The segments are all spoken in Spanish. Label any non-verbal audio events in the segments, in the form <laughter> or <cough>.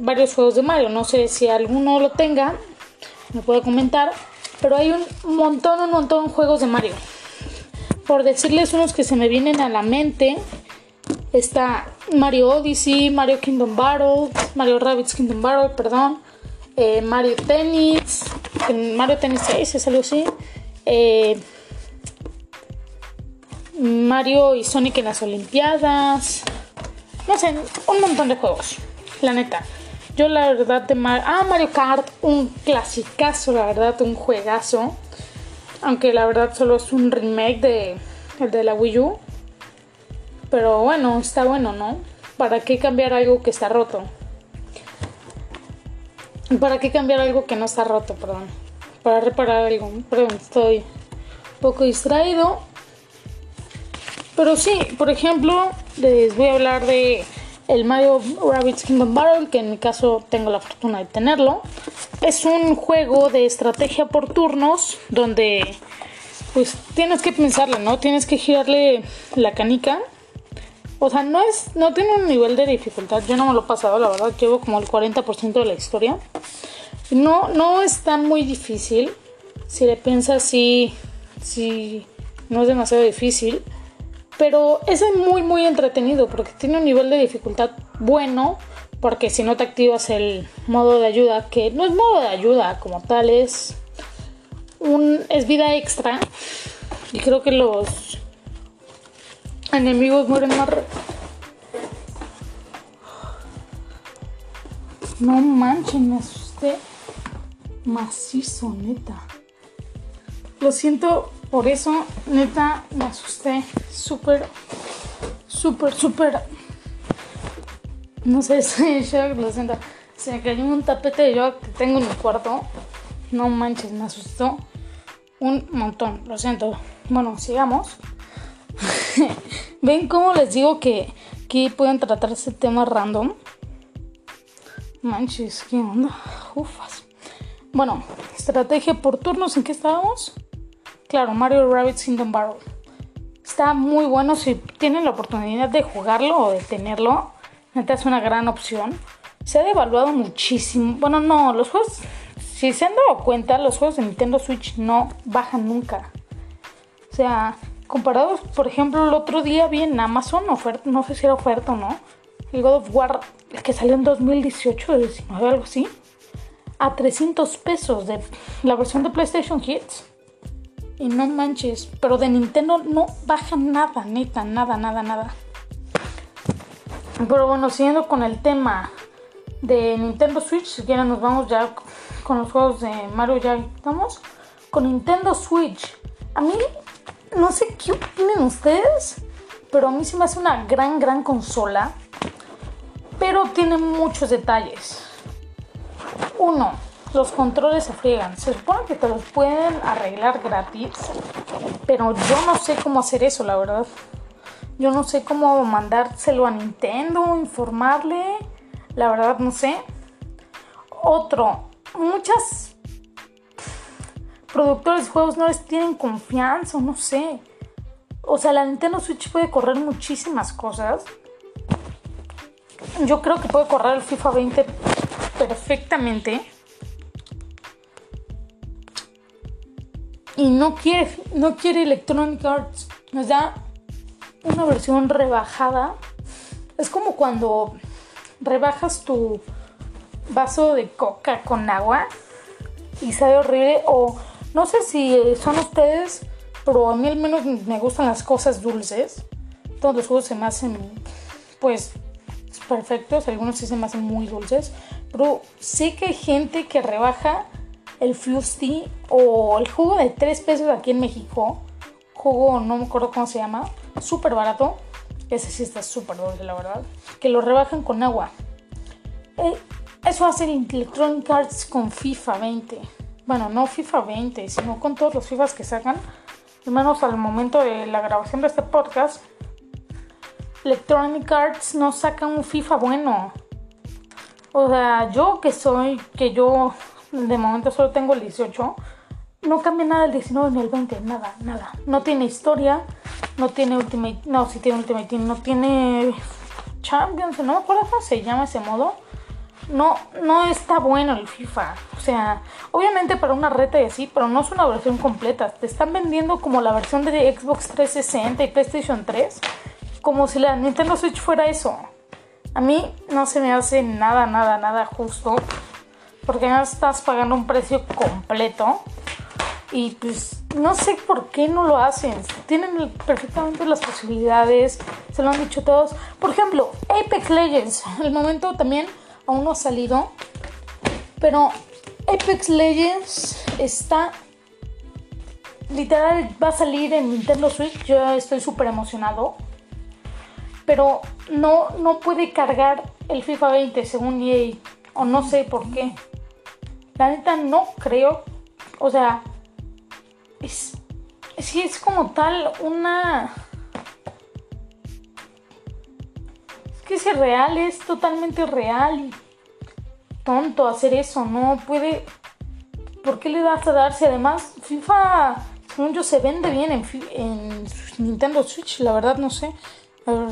varios juegos de Mario. No sé si alguno lo tenga, me puede comentar. Pero hay un montón, un montón de juegos de Mario. Por decirles unos que se me vienen a la mente, está Mario Odyssey, Mario Kingdom Battle, Mario Rabbids Kingdom Battle, perdón, eh, Mario Tennis, Mario Tennis 6 es algo así, eh, Mario y Sonic en las Olimpiadas, no sé, un montón de juegos, la neta. Yo la verdad de Mario, ah, Mario Kart, un clasicazo, la verdad, un juegazo. Aunque la verdad solo es un remake de el de la Wii U. Pero bueno, está bueno, ¿no? ¿Para qué cambiar algo que está roto? ¿Para qué cambiar algo que no está roto, perdón? Para reparar algo. Perdón, estoy un poco distraído. Pero sí, por ejemplo, les voy a hablar de el Mario Rabbids Kingdom Battle, que en mi caso tengo la fortuna de tenerlo. Es un juego de estrategia por turnos donde pues tienes que pensarle, ¿no? Tienes que girarle la canica o sea, no es, no tiene un nivel de dificultad. Yo no me lo he pasado, la verdad. Llevo como el 40% de la historia. No, no es tan muy difícil. Si le piensas, sí, sí, no es demasiado difícil. Pero es muy, muy entretenido porque tiene un nivel de dificultad bueno. Porque si no te activas el modo de ayuda, que no es modo de ayuda como tal, es un es vida extra. Y creo que los enemigos mueren más No manchen, me asusté macizo, neta. Lo siento por eso, neta, me asusté súper, súper, súper. No sé, <laughs> soy shock, lo siento. Se me cayó un tapete de yoga que tengo en mi cuarto. No manches, me asustó un montón. Lo siento. Bueno, sigamos. <laughs> ¿Ven cómo les digo que aquí pueden tratarse temas random? Manches, ¿qué onda? Ufas. Bueno, estrategia por turnos, ¿en qué estábamos? Claro, Mario Rabbit Kingdom Barrel. Está muy bueno si tienen la oportunidad de jugarlo o de tenerlo. Neta es una gran opción. Se ha devaluado muchísimo. Bueno, no, los juegos, si se han dado cuenta, los juegos de Nintendo Switch no bajan nunca. O sea, comparados, por ejemplo, el otro día vi en Amazon oferta, no sé si era oferta o no, el God of War, el que salió en 2018, 19, algo así, a 300 pesos de la versión de PlayStation Hits. Y no manches, pero de Nintendo no baja nada, neta, nada, nada, nada. Pero bueno, siguiendo con el tema de Nintendo Switch, si quieren nos vamos ya con los juegos de Mario, ya estamos. Con Nintendo Switch. A mí no sé qué opinan ustedes, pero a mí se me hace una gran, gran consola. Pero tiene muchos detalles. Uno, los controles se friegan. Se supone que te los pueden arreglar gratis, pero yo no sé cómo hacer eso, la verdad. Yo no sé cómo mandárselo a Nintendo, informarle. La verdad no sé. Otro, muchas productores de juegos no les tienen confianza, no sé. O sea, la Nintendo Switch puede correr muchísimas cosas. Yo creo que puede correr el FIFA 20 perfectamente. Y no quiere, no quiere Electronic Arts. Nos da una versión rebajada. Es como cuando rebajas tu vaso de coca con agua y sabe horrible o no sé si son ustedes, pero a mí al menos me gustan las cosas dulces. Todos los jugos se me hacen, pues, perfectos. Algunos sí se me hacen muy dulces. Pero sé que hay gente que rebaja el Fusty o el jugo de 3 pesos aquí en México. Jugo, no me acuerdo cómo se llama. Súper barato. Ese sí está súper dulce, la verdad. Que lo rebajan con agua. Eh, eso hace Electronic Arts con FIFA 20 bueno, no FIFA 20, sino con todos los FIFAs que sacan, al menos al momento de la grabación de este podcast, Electronic Arts no saca un FIFA bueno. O sea, yo que soy, que yo de momento solo tengo el 18, no cambia nada el 19 ni el 20, nada, nada. No tiene historia, no tiene Ultimate, no, sí tiene Ultimate Team, no tiene Champions, no me acuerdo cómo se llama ese modo. no, no está bueno el FIFA. O sea, obviamente para una reta y así, pero no es una versión completa. Te están vendiendo como la versión de Xbox 360 y PlayStation 3, como si la Nintendo Switch fuera eso. A mí no se me hace nada, nada, nada justo, porque ya estás pagando un precio completo. Y pues no sé por qué no lo hacen. Tienen perfectamente las posibilidades, se lo han dicho todos. Por ejemplo, Apex Legends, <laughs> el momento también aún no ha salido. Pero Apex Legends está. Literal va a salir en Nintendo Switch. Yo estoy súper emocionado. Pero no, no puede cargar el FIFA 20 según EA. O no sé por qué. La neta no creo. O sea. Es, sí, es como tal una que es irreal, es totalmente real y tonto hacer eso, no puede... ¿Por qué le vas a darse? Además, FIFA, según yo, se vende bien en, en Nintendo Switch, la verdad no sé.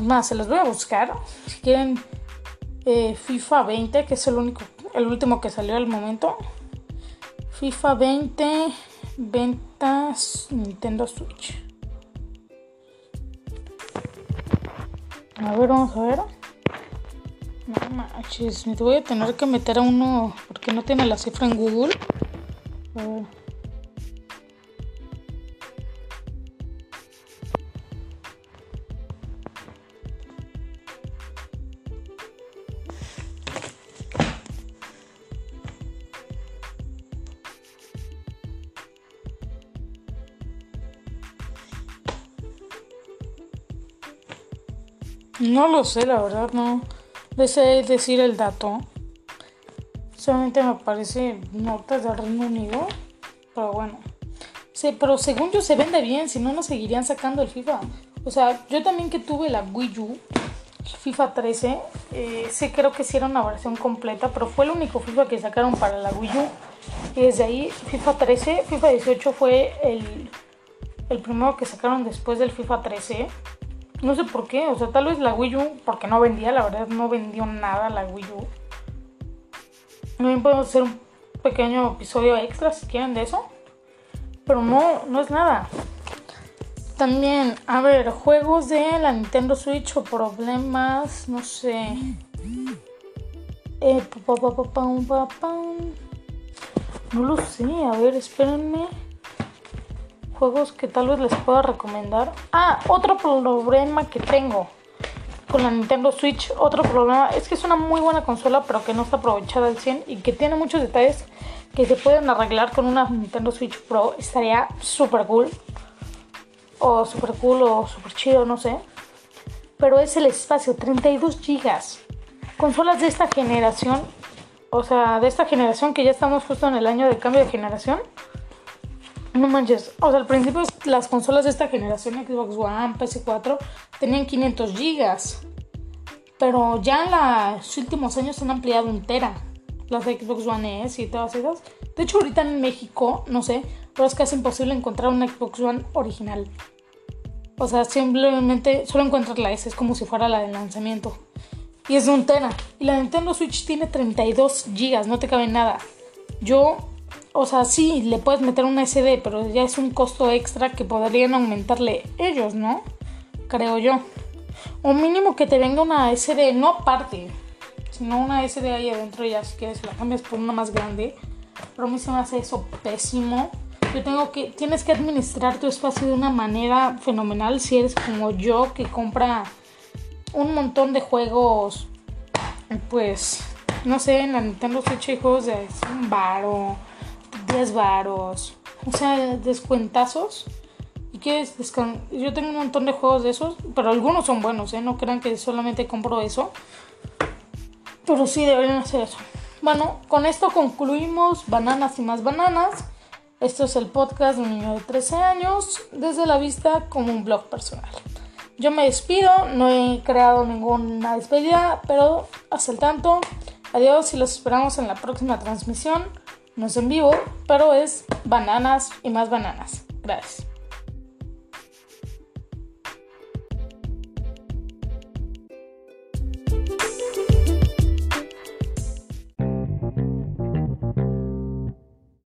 Más, se los voy a buscar. Si quieren eh, FIFA 20, que es el único, el último que salió al momento. FIFA 20, ventas Nintendo Switch. A ver, vamos a ver. No manches, me voy a tener que meter a uno porque no tiene la cifra en Google. No lo sé, la verdad, no desee decir el dato. Solamente me aparece notas del Reino Unido. Pero bueno. Sí, pero según yo se vende bien, si no, no seguirían sacando el FIFA. O sea, yo también que tuve la Wii U, FIFA 13, eh, sí creo que sí era una versión completa, pero fue el único FIFA que sacaron para la Wii U. Y desde ahí, FIFA 13, FIFA 18 fue el, el primero que sacaron después del FIFA 13. No sé por qué, o sea, tal vez la Wii U, porque no vendía, la verdad no vendió nada la Wii U. También podemos hacer un pequeño episodio extra si quieren de eso. Pero no, no es nada. También, a ver, juegos de la Nintendo Switch o problemas, no sé. Eh, no lo sé, a ver, espérenme juegos que tal vez les pueda recomendar. Ah, otro problema que tengo con la Nintendo Switch, otro problema es que es una muy buena consola, pero que no está aprovechada al 100 y que tiene muchos detalles que se pueden arreglar con una Nintendo Switch Pro. Estaría súper cool. O súper cool o súper chido, no sé. Pero es el espacio, 32 GB. Consolas de esta generación, o sea, de esta generación que ya estamos justo en el año de cambio de generación no manches, o sea, al principio las consolas de esta generación, Xbox One, PS4, tenían 500 gigas. Pero ya en los últimos años han ampliado entera. Las de Xbox One S y todas esas. De hecho, ahorita en México, no sé, pero es casi imposible encontrar una Xbox One original. O sea, simplemente solo encuentras la S, es como si fuera la de lanzamiento. Y es de un tera. Y la Nintendo Switch tiene 32 gigas, no te cabe nada. Yo o sea, sí, le puedes meter una SD, pero ya es un costo extra que podrían aumentarle ellos, ¿no? Creo yo. O mínimo que te venga una SD, no aparte, sino una SD ahí adentro, ya si quieres la cambias por una más grande. Pero a mí se me hace eso pésimo. Yo tengo que, tienes que administrar tu espacio de una manera fenomenal si eres como yo que compra un montón de juegos, pues, no sé, en la Nintendo Switch hay juegos de un baro 10 varos. O sea, descuentazos. Y quieres Yo tengo un montón de juegos de esos, pero algunos son buenos, ¿eh? No crean que solamente compro eso. Pero sí deberían hacer eso. Bueno, con esto concluimos Bananas y más bananas. Esto es el podcast de un niño de 13 años desde la vista como un blog personal. Yo me despido, no he creado ninguna despedida, pero hasta el tanto, adiós y los esperamos en la próxima transmisión no es en vivo, pero es bananas y más bananas. Gracias.